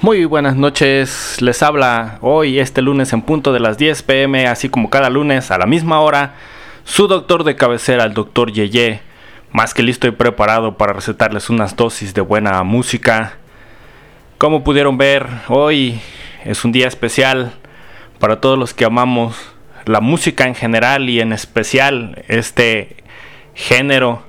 Muy buenas noches, les habla hoy este lunes en punto de las 10 pm, así como cada lunes a la misma hora, su doctor de cabecera, el doctor Yeye, más que listo y preparado para recetarles unas dosis de buena música. Como pudieron ver, hoy es un día especial para todos los que amamos la música en general y en especial este género.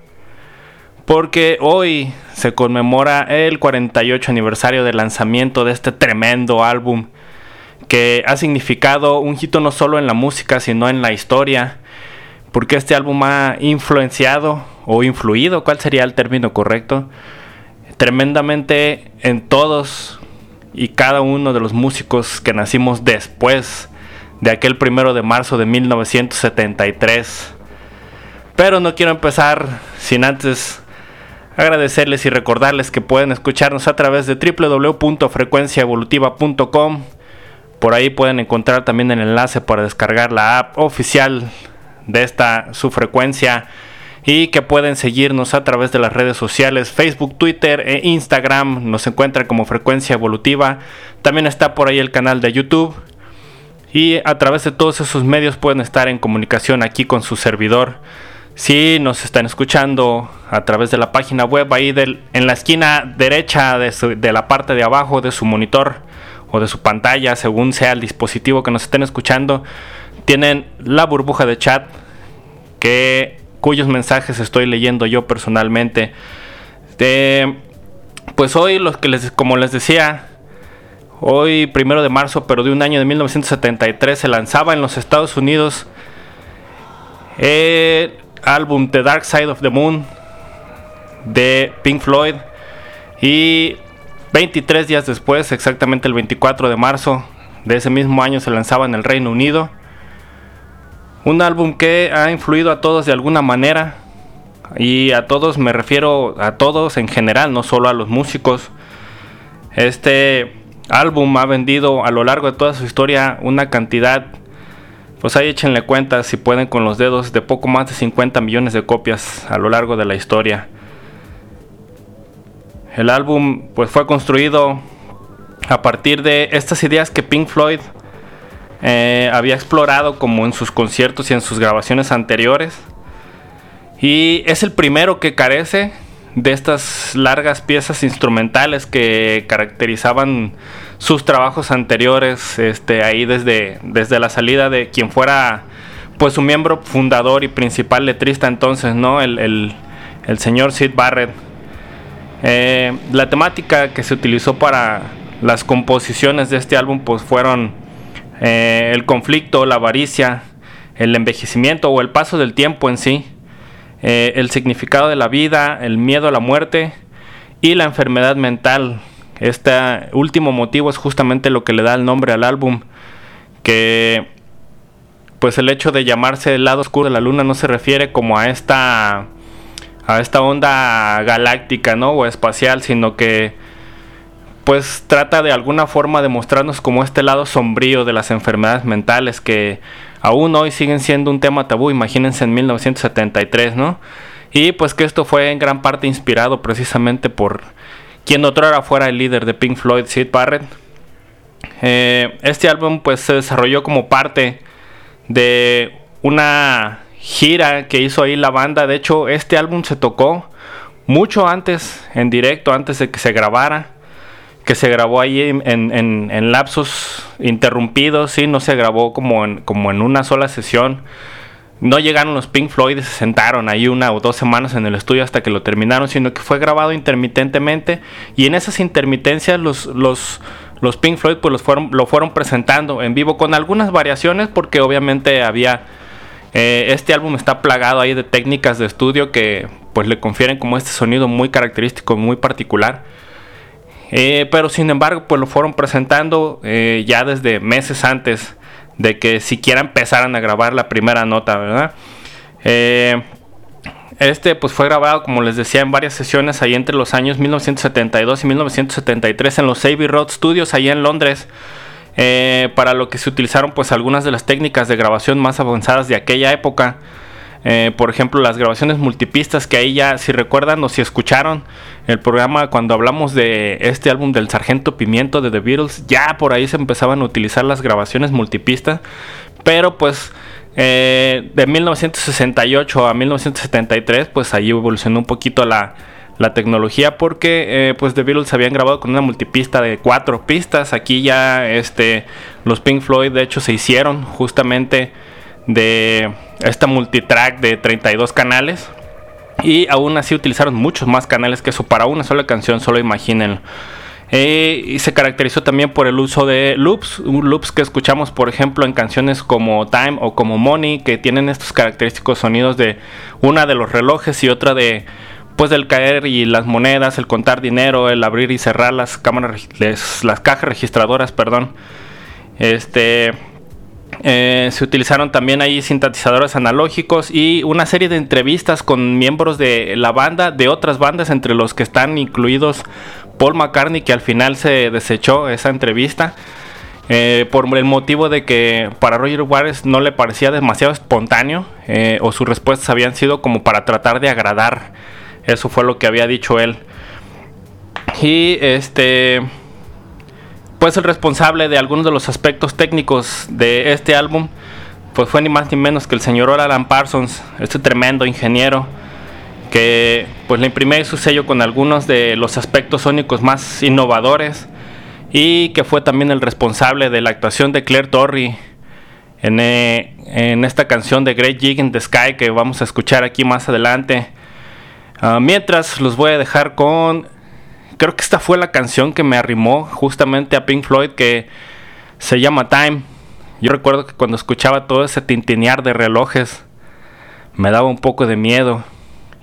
Porque hoy se conmemora el 48 aniversario del lanzamiento de este tremendo álbum que ha significado un hito no solo en la música, sino en la historia. Porque este álbum ha influenciado o influido, ¿cuál sería el término correcto? Tremendamente en todos y cada uno de los músicos que nacimos después de aquel primero de marzo de 1973. Pero no quiero empezar sin antes agradecerles y recordarles que pueden escucharnos a través de www.frecuenciaevolutiva.com. Por ahí pueden encontrar también el enlace para descargar la app oficial de esta su frecuencia y que pueden seguirnos a través de las redes sociales Facebook, Twitter e Instagram. Nos encuentran como Frecuencia Evolutiva. También está por ahí el canal de YouTube. Y a través de todos esos medios pueden estar en comunicación aquí con su servidor. Si nos están escuchando a través de la página web, ahí del, en la esquina derecha de, de la parte de abajo de su monitor o de su pantalla, según sea el dispositivo que nos estén escuchando, tienen la burbuja de chat que cuyos mensajes estoy leyendo yo personalmente. Pues hoy los que les como les decía, hoy primero de marzo, pero de un año de 1973 se lanzaba en los Estados Unidos el álbum The Dark Side of the Moon de Pink Floyd y 23 días después, exactamente el 24 de marzo de ese mismo año se lanzaba en el Reino Unido. Un álbum que ha influido a todos de alguna manera. Y a todos me refiero a todos en general, no solo a los músicos. Este álbum ha vendido a lo largo de toda su historia una cantidad, pues ahí échenle cuenta si pueden con los dedos, de poco más de 50 millones de copias a lo largo de la historia. El álbum pues fue construido a partir de estas ideas que Pink Floyd eh, había explorado como en sus conciertos y en sus grabaciones anteriores. Y es el primero que carece de estas largas piezas instrumentales que caracterizaban sus trabajos anteriores, este, ahí desde, desde la salida de quien fuera pues su miembro fundador y principal letrista entonces, ¿no? El, el- señor Sid Barrett. Eh, la temática que se utilizó para las composiciones de este álbum pues fueron eh, el conflicto, la avaricia, el envejecimiento o el paso del tiempo en sí, eh, el significado de la vida, el miedo a la muerte y la enfermedad mental. Este último motivo es justamente lo que le da el nombre al álbum, que pues el hecho de llamarse el lado oscuro de la luna no se refiere como a esta a esta onda galáctica, ¿no? o espacial, sino que pues trata de alguna forma de mostrarnos como este lado sombrío de las enfermedades mentales que aún hoy siguen siendo un tema tabú, imagínense en 1973, ¿no? Y pues que esto fue en gran parte inspirado precisamente por quien otrora fuera el líder de Pink Floyd, Sid Barrett. Eh, este álbum pues se desarrolló como parte de una gira que hizo ahí la banda. De hecho, este álbum se tocó mucho antes, en directo, antes de que se grabara. Que se grabó ahí en, en- lapsos interrumpidos, sí, no se grabó como en, como en una sola sesión. No llegaron los Pink Floyd y se sentaron ahí una o dos semanas en el estudio hasta que lo terminaron, sino que fue grabado intermitentemente. Y en esas intermitencias los, los, los Pink Floyd pues los fueron, lo fueron presentando en vivo con algunas variaciones porque obviamente había... eh, este álbum está plagado ahí de técnicas de estudio que pues le confieren como este sonido muy característico, muy particular. Eh, pero sin embargo, pues lo fueron presentando eh, ya desde meses antes de que siquiera empezaran a grabar la primera nota, ¿verdad? Eh, este pues fue grabado, como les decía, en varias sesiones ahí entre los años 1972 y 1973 en los Abbey Road Studios, allá en Londres. para lo que se utilizaron pues algunas de las técnicas de grabación más avanzadas de aquella época. Eh, por ejemplo, las grabaciones multipistas que ahí ya, si recuerdan o si escucharon el programa cuando hablamos de este álbum del Sargento Pimiento de The Beatles, ya por ahí se empezaban a utilizar las grabaciones multipistas, pero pues eh, de 1968 a 1973, pues ahí evolucionó un poquito la, la tecnología porque eh, pues The Beatles habían grabado con una multipista de cuatro pistas, aquí ya este, los Pink Floyd de hecho se hicieron justamente de esta multitrack de 32 canales. Y aún así utilizaron muchos más canales que eso para una sola canción, solo imaginen. Eh, y se caracterizó también por el uso de loops, loops que escuchamos por ejemplo en canciones como Time o como Money, que tienen estos característicos sonidos de una de los relojes y otra de pues del caer y las monedas, el contar dinero, el abrir y cerrar las cámaras, las cajas registradoras, perdón. Este eh, se utilizaron también ahí sintetizadores analógicos y una serie de entrevistas con miembros de la banda, de otras bandas, entre los que están incluidos Paul McCartney, que al final se desechó esa entrevista. Eh, por el motivo de que para Roger Waters no le parecía demasiado espontáneo eh, o sus respuestas habían sido como para tratar de agradar. Eso fue lo que había dicho él. Y este pues el responsable de algunos de los aspectos técnicos de este álbum pues fue ni más ni menos que el señor Alan Parsons, este tremendo ingeniero que pues le imprimió su sello con algunos de los aspectos sónicos más innovadores y que fue también el responsable de la actuación de Claire Torrey en, eh, en esta canción de Great Jig in the Sky que vamos a escuchar aquí más adelante. Uh, mientras los voy a dejar con creo que esta fue la canción que me arrimó justamente a Pink Floyd que se llama Time. Yo recuerdo que cuando escuchaba todo ese tintinear de relojes me daba un poco de miedo.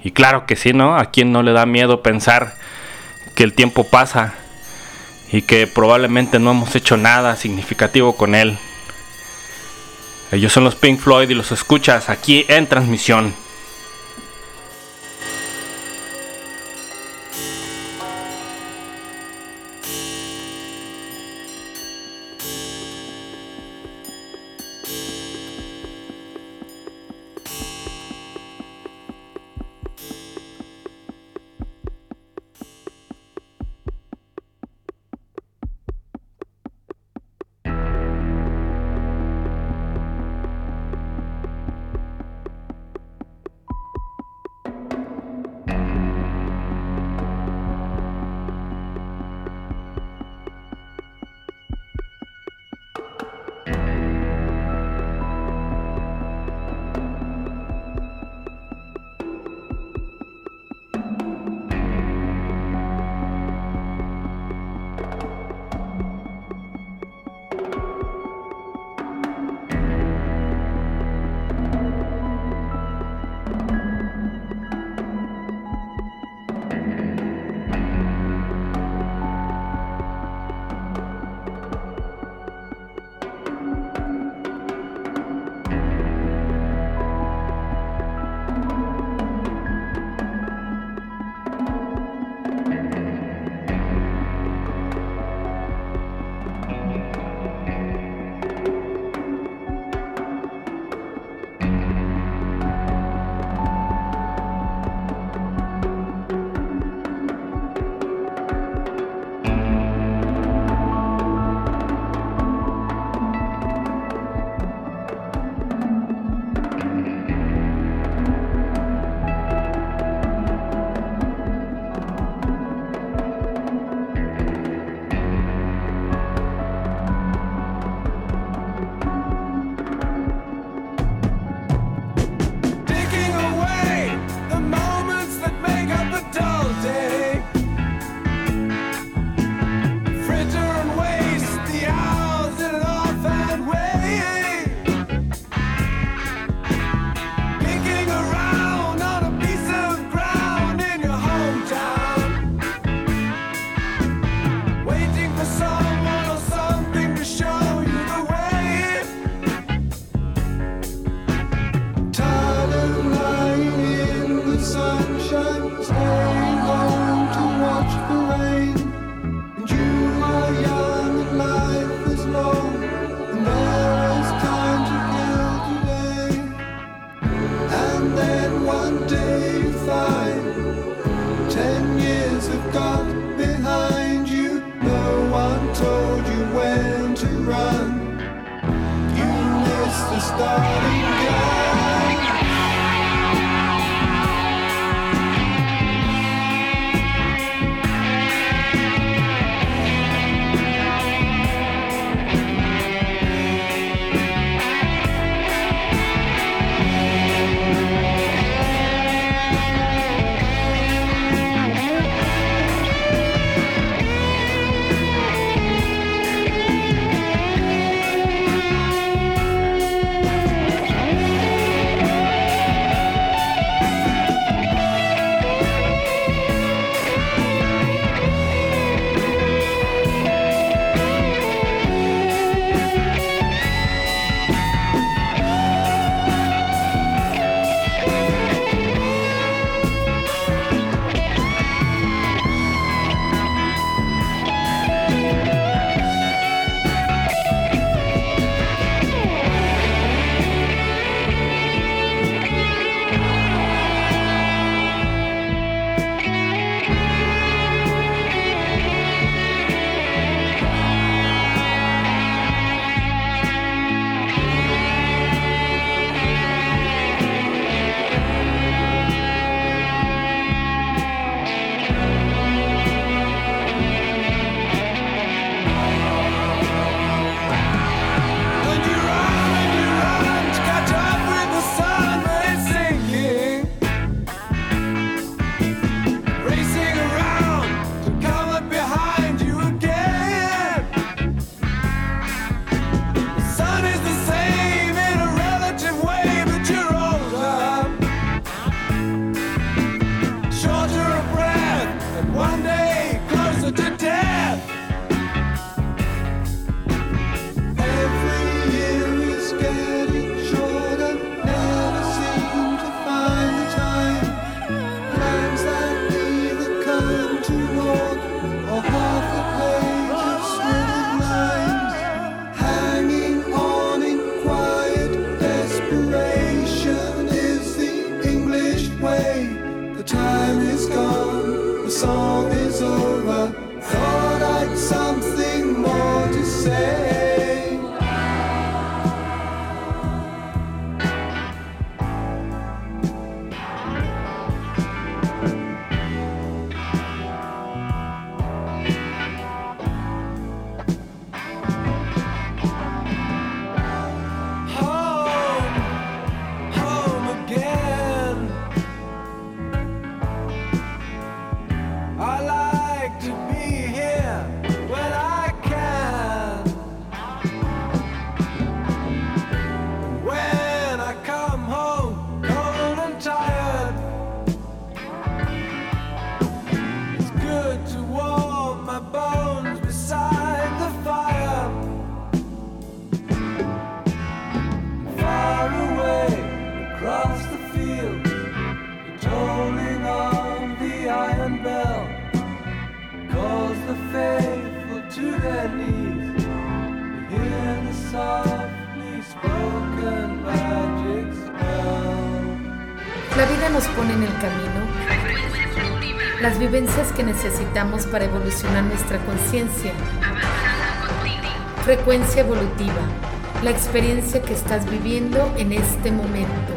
Y claro que sí, ¿no? A quien no le da miedo pensar que el tiempo pasa y que probablemente no hemos hecho nada significativo con él. Ellos son los Pink Floyd y los escuchas aquí en transmisión. Over. para evolucionar nuestra conciencia. Frecuencia evolutiva. La experiencia que estás viviendo en este momento.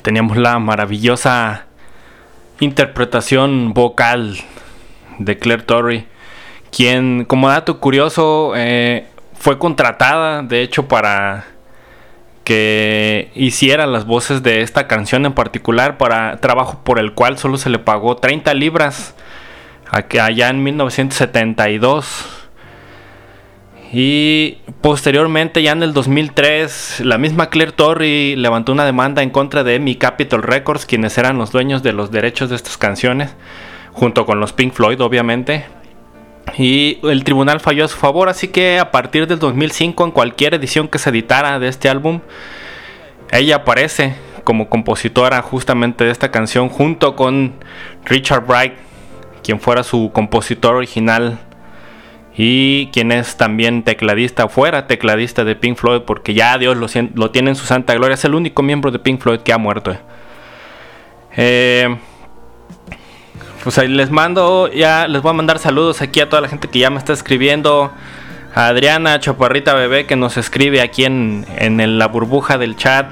Teníamos la maravillosa interpretación vocal de Claire Torrey, quien, como dato curioso, eh, fue contratada, de hecho, para que hiciera las voces de esta canción en particular, para trabajo por el cual solo se le pagó 30 libras allá en 1972. Y posteriormente, ya en el 2003, la misma Claire Torrey levantó una demanda en contra de Mi Capitol Records, quienes eran los dueños de los derechos de estas canciones, junto con los Pink Floyd, obviamente. Y el tribunal falló a su favor, así que a partir del 2005, en cualquier edición que se editara de este álbum, ella aparece como compositora justamente de esta canción, junto con Richard Bright, quien fuera su compositor original y quien es también tecladista, fuera tecladista de Pink Floyd, porque ya Dios lo, tiene en su santa gloria, es el único miembro de Pink Floyd que ha muerto. Eh, pues ahí les mando, ya les voy a mandar saludos aquí a toda la gente que ya me está escribiendo. A Adriana Chaparrita Bebé que nos escribe aquí en, en la burbuja del chat.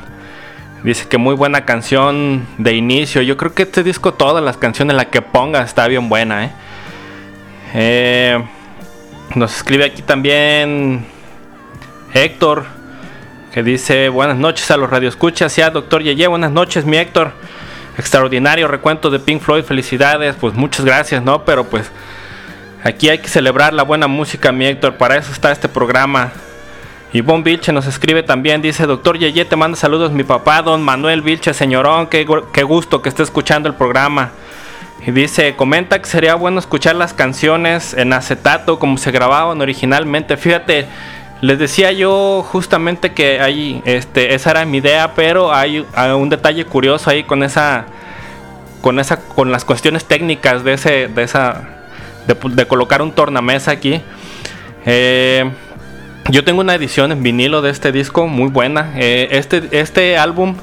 Dice que muy buena canción de inicio. Yo creo que este disco, todas las canciones, la que ponga, está bien buena. ¿eh? eh nos escribe aquí también Héctor, que dice buenas noches a los radioescuchas, ya doctor Yeye, buenas noches mi Héctor, extraordinario recuento de Pink Floyd, felicidades, pues muchas gracias, ¿no? Pero pues aquí hay que celebrar la buena música, mi Héctor, para eso está este programa. Y Bon Vilche nos escribe también, dice, doctor Yeye, te manda saludos mi papá, don Manuel Vilche, señorón, qué, qué gusto que esté escuchando el programa. Y dice, comenta que sería bueno escuchar las canciones en acetato como se grababan originalmente. Fíjate, les decía yo justamente que ahí, este, esa era mi idea, pero hay, un detalle curioso ahí con esa, con esa, con las cuestiones técnicas de ese, de esa, de, colocar un tornamesa aquí. Eh, yo tengo una edición en vinilo de este disco muy buena. Eh, este, este álbum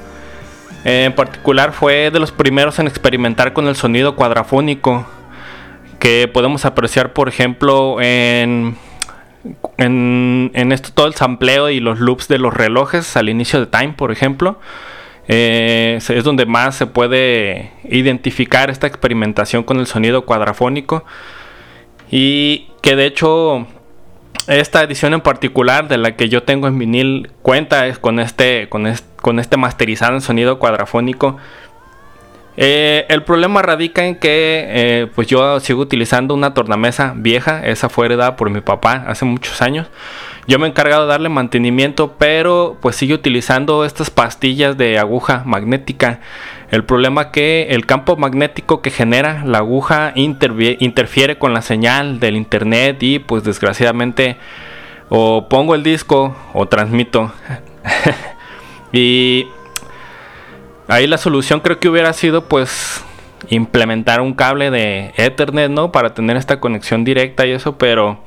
en particular fue de los primeros en experimentar con el sonido cuadrafónico que podemos apreciar por ejemplo en, en, esto todo el sampleo y los loops de los relojes al inicio de Time por ejemplo. Eh, es donde más se puede identificar esta experimentación con el sonido cuadrafónico. Y que de hecho esta edición en particular de la que yo tengo en vinil cuenta es con este, con con este masterizado en sonido cuadrafónico. Eh, el problema radica en que eh, pues yo sigo utilizando una tornamesa vieja, esa fue heredada por mi papá hace muchos años. Yo me he encargado de darle mantenimiento, pero pues sigue utilizando estas pastillas de aguja magnética. El problema que el campo magnético que genera la aguja interfiere con la señal del internet y pues desgraciadamente o pongo el disco o transmito. y ahí la solución creo que hubiera sido pues implementar un cable de Ethernet, ¿no? Para tener esta conexión directa y eso, pero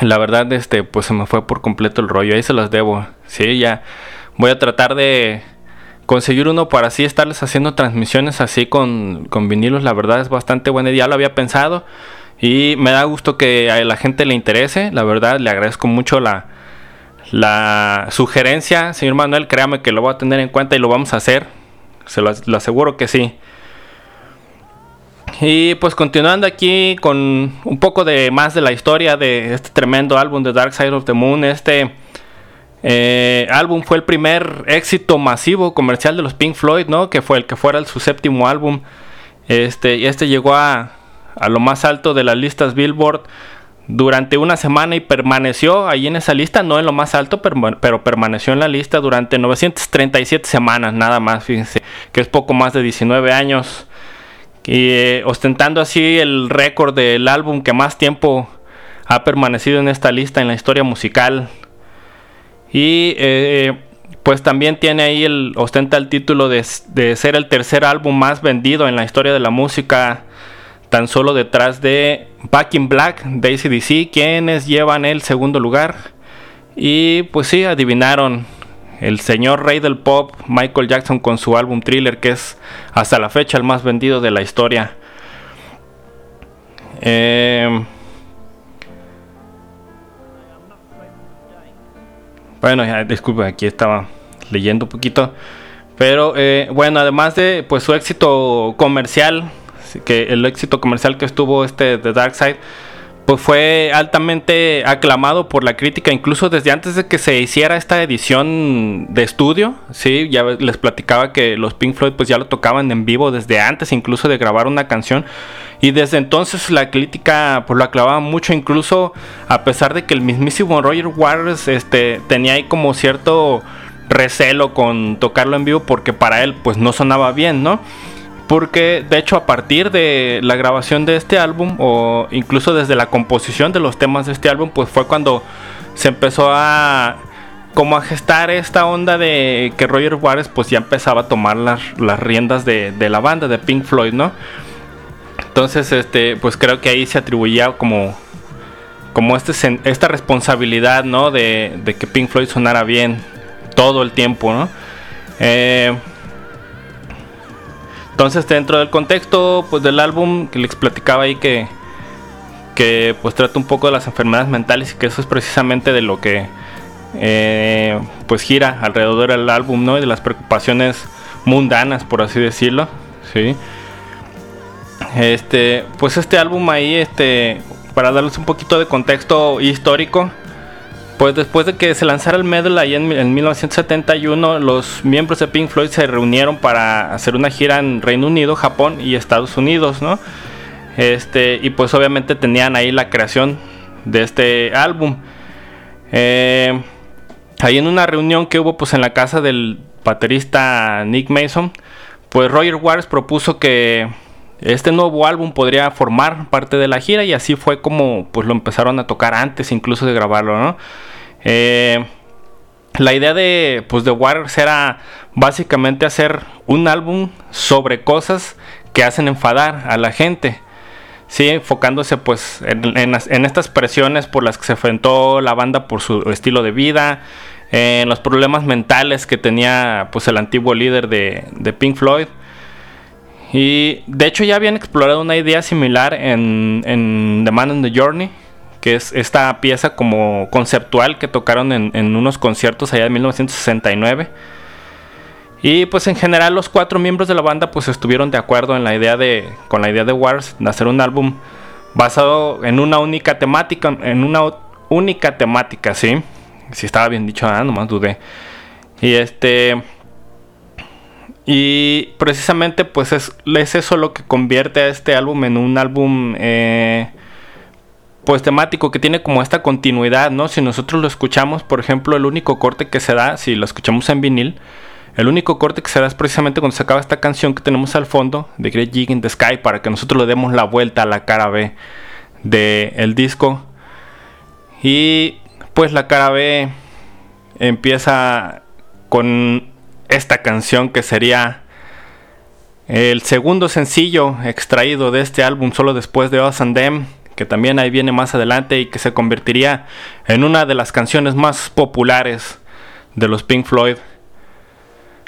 la verdad este pues se me fue por completo el rollo, ahí se las debo. Sí, ya voy a tratar de conseguir uno para así estarles haciendo transmisiones así con, con vinilos, la verdad es bastante buena idea, lo había pensado y me da gusto que a la gente le interese, la verdad le agradezco mucho la, la sugerencia, señor Manuel, créame que lo voy a tener en cuenta y lo vamos a hacer, se lo, lo aseguro que sí. Y pues continuando aquí con un poco de más de la historia de este tremendo álbum de Dark Side of the Moon, este eh, álbum fue el primer éxito masivo comercial de los Pink Floyd, ¿no? Que fue el que fuera su séptimo álbum. Este, y este llegó a, a lo más alto de las listas Billboard durante una semana y permaneció ahí en esa lista, no en lo más alto, pero, permaneció en la lista durante 937 semanas, nada más, fíjense, que es poco más de 19 años. Y eh, ostentando así el récord del álbum que más tiempo ha permanecido en esta lista en la historia musical. Y eh, pues también tiene ahí el ostenta el título de, ser el tercer álbum más vendido en la historia de la música tan solo detrás de Back in Black de ACDC, quienes llevan el segundo lugar. Y pues sí, adivinaron el señor rey del pop, Michael Jackson, con su álbum Thriller, que es hasta la fecha el más vendido de la historia. Eh, bueno, ya, disculpe, aquí estaba leyendo un poquito. Pero eh, bueno, además de pues su éxito comercial, que el éxito comercial que estuvo este The Dark Side, pues fue altamente aclamado por la crítica, incluso desde antes de que se hiciera esta edición de estudio, sí, ya les platicaba que los Pink Floyd pues ya lo tocaban en vivo desde antes incluso de grabar una canción y desde entonces la crítica pues lo aclamaba mucho incluso a pesar de que el mismísimo Roger Waters este tenía ahí como cierto recelo con tocarlo en vivo porque para él pues no sonaba bien, ¿no? Porque de hecho a partir de la grabación de este álbum o incluso desde la composición de los temas de este álbum pues fue cuando se empezó a como a gestar esta onda de que Roger Waters pues ya empezaba a tomar las, las riendas de, de, la banda de Pink Floyd no entonces este pues creo que ahí se atribuía como como este, esta responsabilidad no de, de que Pink Floyd sonara bien todo el tiempo no eh, entonces dentro del contexto pues del álbum que les platicaba ahí que que pues trata un poco de las enfermedades mentales y que eso es precisamente de lo que eh, pues gira alrededor del álbum no y de las preocupaciones mundanas por así decirlo sí este pues este álbum ahí este para darles un poquito de contexto histórico pues después de que se lanzara el medley ahí en, en, 1971, los miembros de Pink Floyd se reunieron para hacer una gira en Reino Unido, Japón y Estados Unidos, ¿no? Este, y pues obviamente tenían ahí la creación de este álbum. Eh, ahí en una reunión que hubo pues en la casa del baterista Nick Mason, pues Roger Waters propuso que este nuevo álbum podría formar parte de la gira y así fue como pues lo empezaron a tocar antes incluso de grabarlo, ¿no? Eh, la idea de, pues, Waters era básicamente hacer un álbum sobre cosas que hacen enfadar a la gente. Sí, enfocándose pues en, en, estas presiones por las que se enfrentó la banda por su estilo de vida, en los problemas mentales que tenía pues el antiguo líder de, de Pink Floyd. Y de hecho ya habían explorado una idea similar en, en The Man in the Journey, que es esta pieza como conceptual que tocaron en, unos conciertos allá de 1969. Y pues en general los cuatro miembros de la banda pues estuvieron de acuerdo en la idea de, con la idea de Wars de hacer un álbum basado en una única temática, en una única temática, ¿sí? Si estaba bien dicho, ah, nomás dudé. Y este... Y precisamente pues es, es, eso lo que convierte a este álbum en un álbum eh, pues temático que tiene como esta continuidad, ¿no? Si nosotros lo escuchamos, por ejemplo, el único corte que se da, si lo escuchamos en vinil, el único corte que se da es precisamente cuando se acaba esta canción que tenemos al fondo de Great Gig in the Sky para que nosotros le demos la vuelta a la cara B del el disco. Y pues la cara B empieza con esta canción que sería el segundo sencillo extraído de este álbum solo después de Us and Them, que también ahí viene más adelante y que se convertiría en una de las canciones más populares de los Pink Floyd.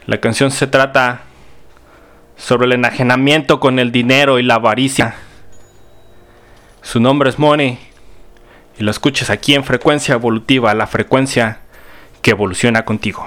La canción se trata sobre el enajenamiento con el dinero y la avaricia. Su nombre es Money y lo escuchas aquí en frecuencia evolutiva, la frecuencia que evoluciona contigo.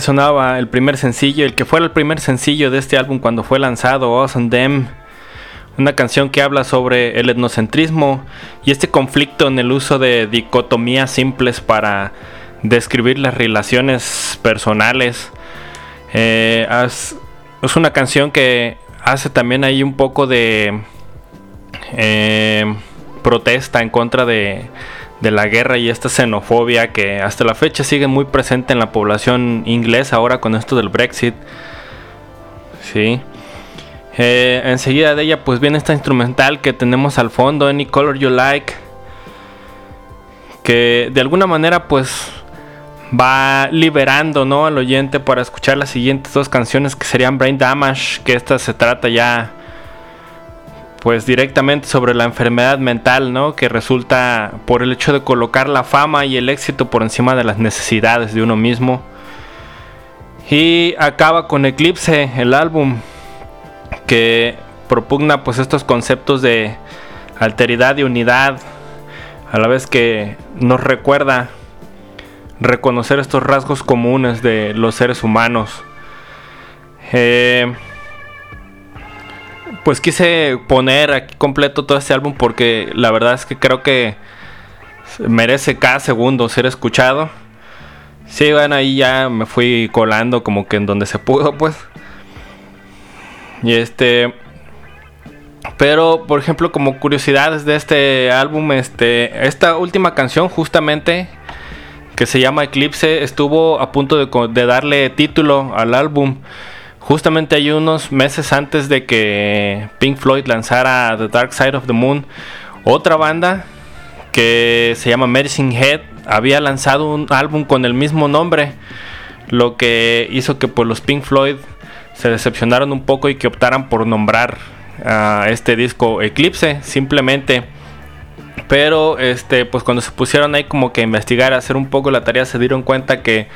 Sonaba el primer sencillo, el que fuera el primer sencillo de este álbum cuando fue lanzado, and Them. Una canción que habla sobre el etnocentrismo y este conflicto en el uso de dicotomías simples para describir las relaciones personales. Eh, es, es una canción que hace también ahí un poco de eh, protesta en contra de, de la guerra y esta xenofobia que hasta la fecha sigue muy presente en la población inglesa ahora con esto del Brexit. Sí. Eh, enseguida de ella pues viene esta instrumental que tenemos al fondo, Any Color You Like. Que de alguna manera pues va liberando ¿no? al oyente para escuchar las siguientes dos canciones que serían Brain Damage, que esta se trata ya pues directamente sobre la enfermedad mental, ¿no? Que resulta por el hecho de colocar la fama y el éxito por encima de las necesidades de uno mismo. Y acaba con Eclipse, el álbum que propugna pues estos conceptos de alteridad y unidad, a la vez que nos recuerda reconocer estos rasgos comunes de los seres humanos. Eh, pues quise poner aquí completo todo este álbum porque la verdad es que creo que merece cada segundo ser escuchado. Sí, bueno, ahí ya me fui colando como que en donde se pudo, pues. Y este. Pero, por ejemplo, como curiosidades de este álbum, este. Esta última canción, justamente. Que se llama Eclipse. Estuvo a punto de, de darle título al álbum. Justamente hay unos meses antes de que Pink Floyd lanzara The Dark Side of the Moon. Otra banda que se llama Medicine Head había lanzado un álbum con el mismo nombre, lo que hizo que pues los Pink Floyd se decepcionaron un poco y que optaran por nombrar a este disco Eclipse, simplemente Pero este, pues cuando se pusieron ahí como que a investigar, a hacer un poco la tarea, se dieron cuenta que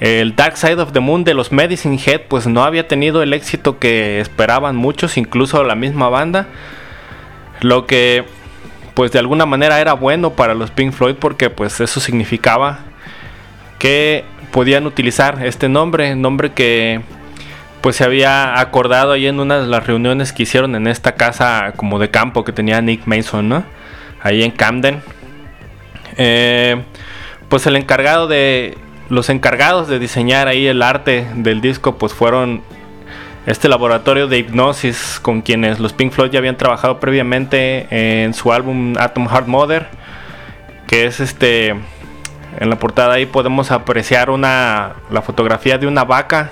el Dark Side of the Moon de los Medicine Head pues no había tenido el éxito que esperaban muchos, incluso la misma banda. Lo que pues de alguna manera era bueno para los Pink Floyd porque pues eso significaba que podían utilizar este nombre, nombre que pues se había acordado ahí en una de las reuniones que hicieron en esta casa como de campo que tenía Nick Mason, ¿no? Ahí en Camden. Eh, pues el encargado de los encargados de diseñar ahí el arte del disco pues fueron este laboratorio de hipnosis con quienes los Pink Floyd ya habían trabajado previamente en su álbum Atom Heart Mother, que es este en la portada ahí podemos apreciar una la fotografía de una vaca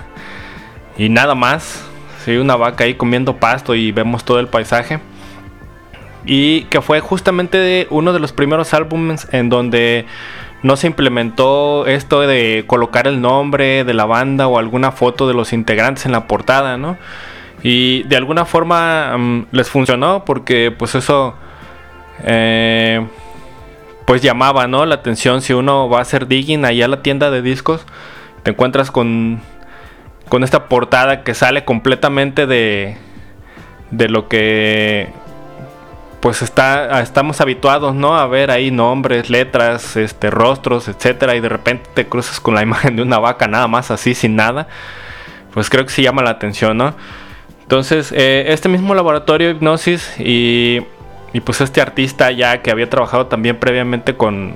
y nada más, sí, una vaca ahí comiendo pasto y vemos todo el paisaje. Y que fue justamente uno de los primeros álbumes en donde no se implementó esto de colocar el nombre de la banda o alguna foto de los integrantes en la portada, ¿no? Y de alguna forma um, les funcionó porque pues eso eh, pues llamaba, ¿no? La atención si uno va a hacer digging allá a la tienda de discos, te encuentras con con esta portada que sale completamente de de lo que pues está, estamos habituados, ¿no? A ver ahí nombres, letras, este, rostros, etcétera, y de repente te cruzas con la imagen de una vaca nada más así, sin nada. Pues creo que sí llama la atención, ¿no? Entonces, eh, este mismo laboratorio Hipnosis y, y, pues este artista ya que había trabajado también previamente con,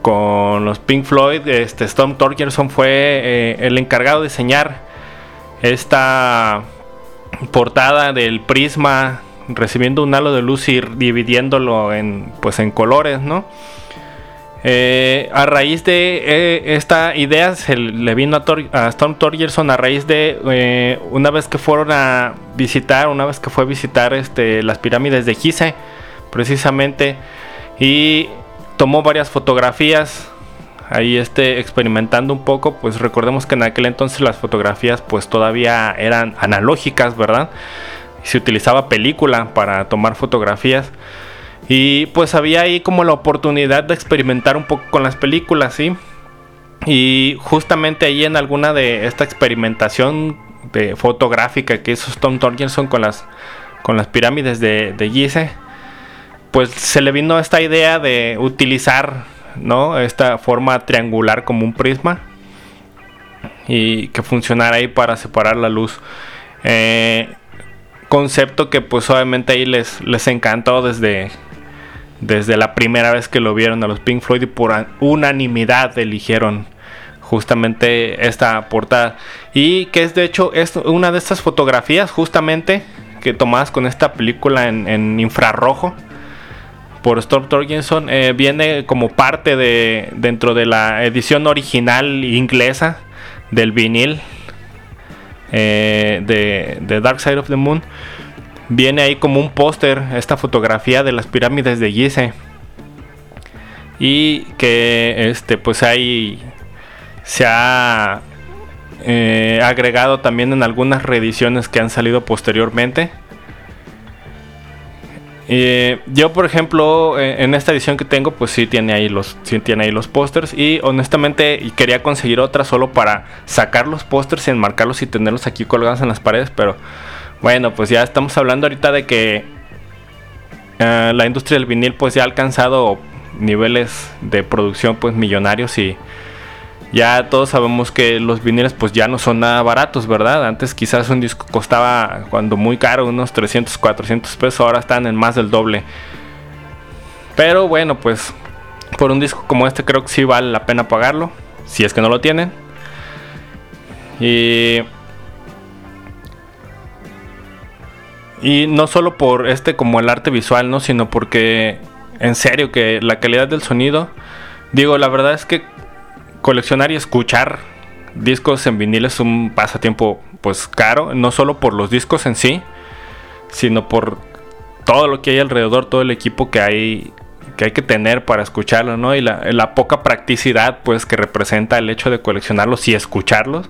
con los Pink Floyd, este Storm Torgerson fue eh, el encargado de diseñar esta portada del prisma recibiendo un halo de luz y dividiéndolo en, pues, en colores, ¿no? Eh, a raíz de eh, esta idea se le vino a, Storm Torgerson a raíz de eh, una vez que fueron a visitar, una vez que fue a visitar este, las pirámides de Gizeh, precisamente, y tomó varias fotografías, ahí este, experimentando un poco, pues recordemos que en aquel entonces las fotografías pues todavía eran analógicas, ¿verdad? Se utilizaba película para tomar fotografías. Y pues había ahí como la oportunidad de experimentar un poco con las películas, ¿sí? Y justamente ahí en alguna de esta experimentación de fotográfica que hizo Tom Torgerson con las, con las pirámides de, de Gizeh, pues se le vino esta idea de utilizar, ¿no? Esta forma triangular como un prisma y que funcionara ahí para separar la luz. Eh, concepto que pues obviamente ahí les, les encantó desde, desde la primera vez que lo vieron a los Pink Floyd y por unanimidad eligieron justamente esta portada. Y que es de hecho es una de estas fotografías justamente que tomadas con esta película en, infrarrojo por Storm Torgenson eh, viene como parte de dentro de la edición original inglesa del vinil eh, de, Dark Side of the Moon, viene ahí como un póster esta fotografía de las pirámides de Gizeh. Y que este pues ahí se ha eh, agregado también en algunas reediciones que han salido posteriormente. Eh, yo, por ejemplo, eh, en esta edición que tengo, pues sí tiene ahí los, sí los pósters. Y honestamente quería conseguir otra solo para sacar los pósters y enmarcarlos y tenerlos aquí colgados en las paredes. Pero bueno, pues ya estamos hablando ahorita de que eh, la industria del vinil pues ya ha alcanzado niveles de producción pues millonarios y ya todos sabemos que los viniles pues ya no son nada baratos, ¿verdad? Antes quizás un disco costaba cuando muy caro unos 300, 400 pesos, ahora están en más del doble. Pero bueno, pues por un disco como este creo que sí vale la pena pagarlo, si es que no lo tienen. Y y no solo por este como el arte visual, ¿no? Sino porque en serio que la calidad del sonido, digo, la verdad es que coleccionar y escuchar discos en vinil es un pasatiempo pues caro, no solo por los discos en sí, sino por todo lo que hay alrededor, todo el equipo que hay que hay que tener para escucharlo, ¿no? Y la, poca practicidad pues que representa el hecho de coleccionarlos y escucharlos.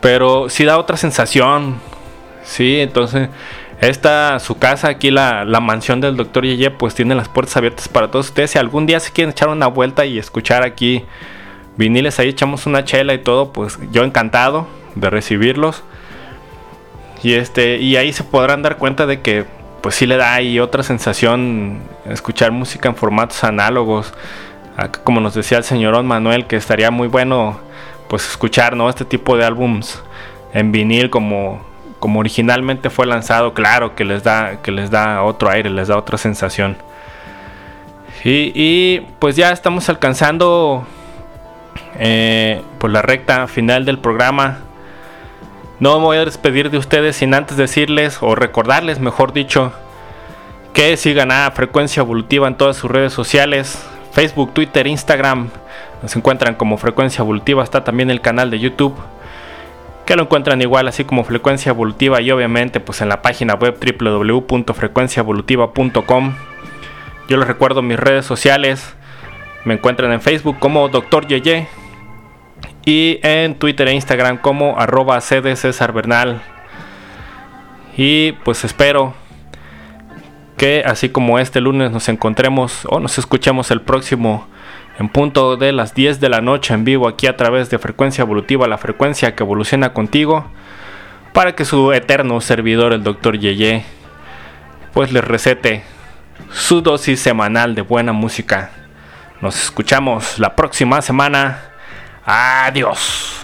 Pero sí da otra sensación. Sí, entonces Esta, su casa, aquí la, la mansión del doctor Yeye, pues tiene las puertas abiertas para todos ustedes. Si algún día se quieren echar una vuelta y escuchar aquí viniles, ahí echamos una chela y todo, pues yo encantado de recibirlos. Y este, y ahí se podrán dar cuenta de que pues sí le da ahí otra sensación escuchar música en formatos análogos. Como nos decía el señor Manuel, que estaría muy bueno pues escuchar ¿no? este tipo de álbums en vinil como, como originalmente fue lanzado, claro que les da, que les da otro aire, les da otra sensación. Y, y pues ya estamos alcanzando eh, por la recta final del programa. No me voy a despedir de ustedes sin antes decirles o recordarles, mejor dicho, que sigan a Frecuencia Evolutiva en todas sus redes sociales, Facebook, Twitter, Instagram. Nos encuentran como Frecuencia Evolutiva, está también el canal de YouTube, que lo encuentran igual así como Frecuencia Evolutiva y obviamente pues en la página web www.frecuenciaevolutiva.com. Yo les recuerdo mis redes sociales, me encuentran en Facebook como Dr. Yeye y en Twitter e Instagram como arroba. Y pues espero que así como este lunes nos encontremos o nos escuchemos el próximo en punto de las 10 de la noche en vivo aquí a través de frecuencia evolutiva, la frecuencia que evoluciona contigo, para que su eterno servidor, el Dr. Yeye, pues les recete su dosis semanal de buena música. Nos escuchamos la próxima semana. Adiós.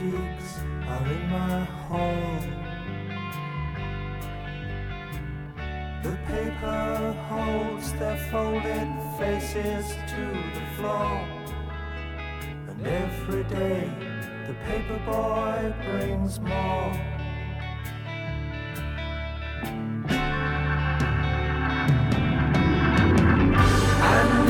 lunatics are in my hall. The paper holds their folded faces to the floor. And every day the paper boy brings more. And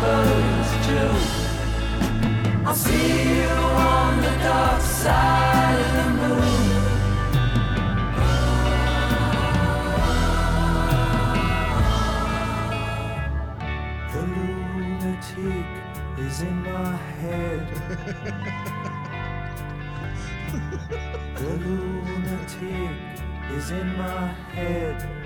burns too. I'll see you on the dark side of the moon. The lunatic is in my head. the lunatic is in my head.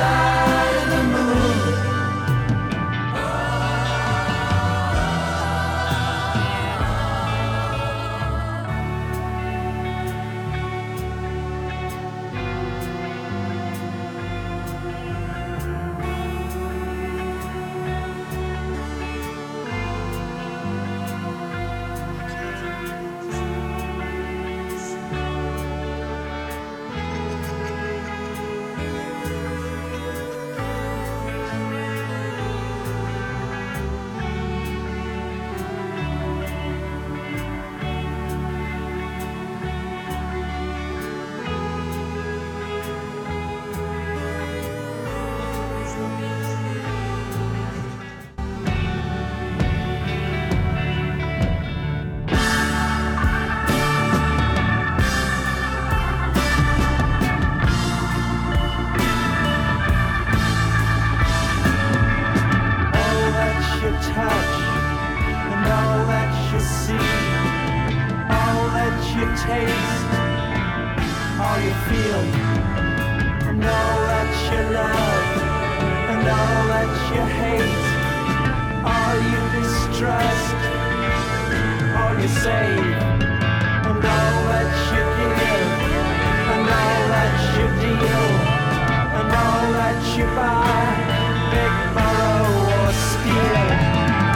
Side that you hate, all you distrust, all you save, and all that you give, and all that you deal, and all that you buy, big borrow or steal,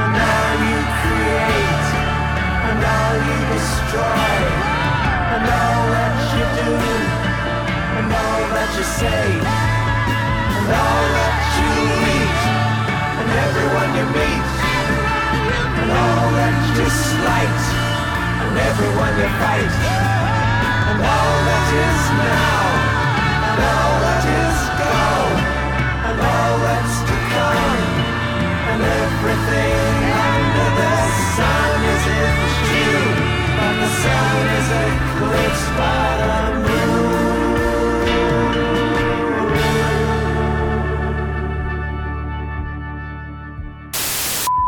and all you create, and all you destroy, and all that you do, and all that you say, everyone you meet, and all that you slight, and everyone you fight, and all that is now, and all that is gone, and all that's to come, and everything under the sun is in June, but the sun is eclipsed by the moon.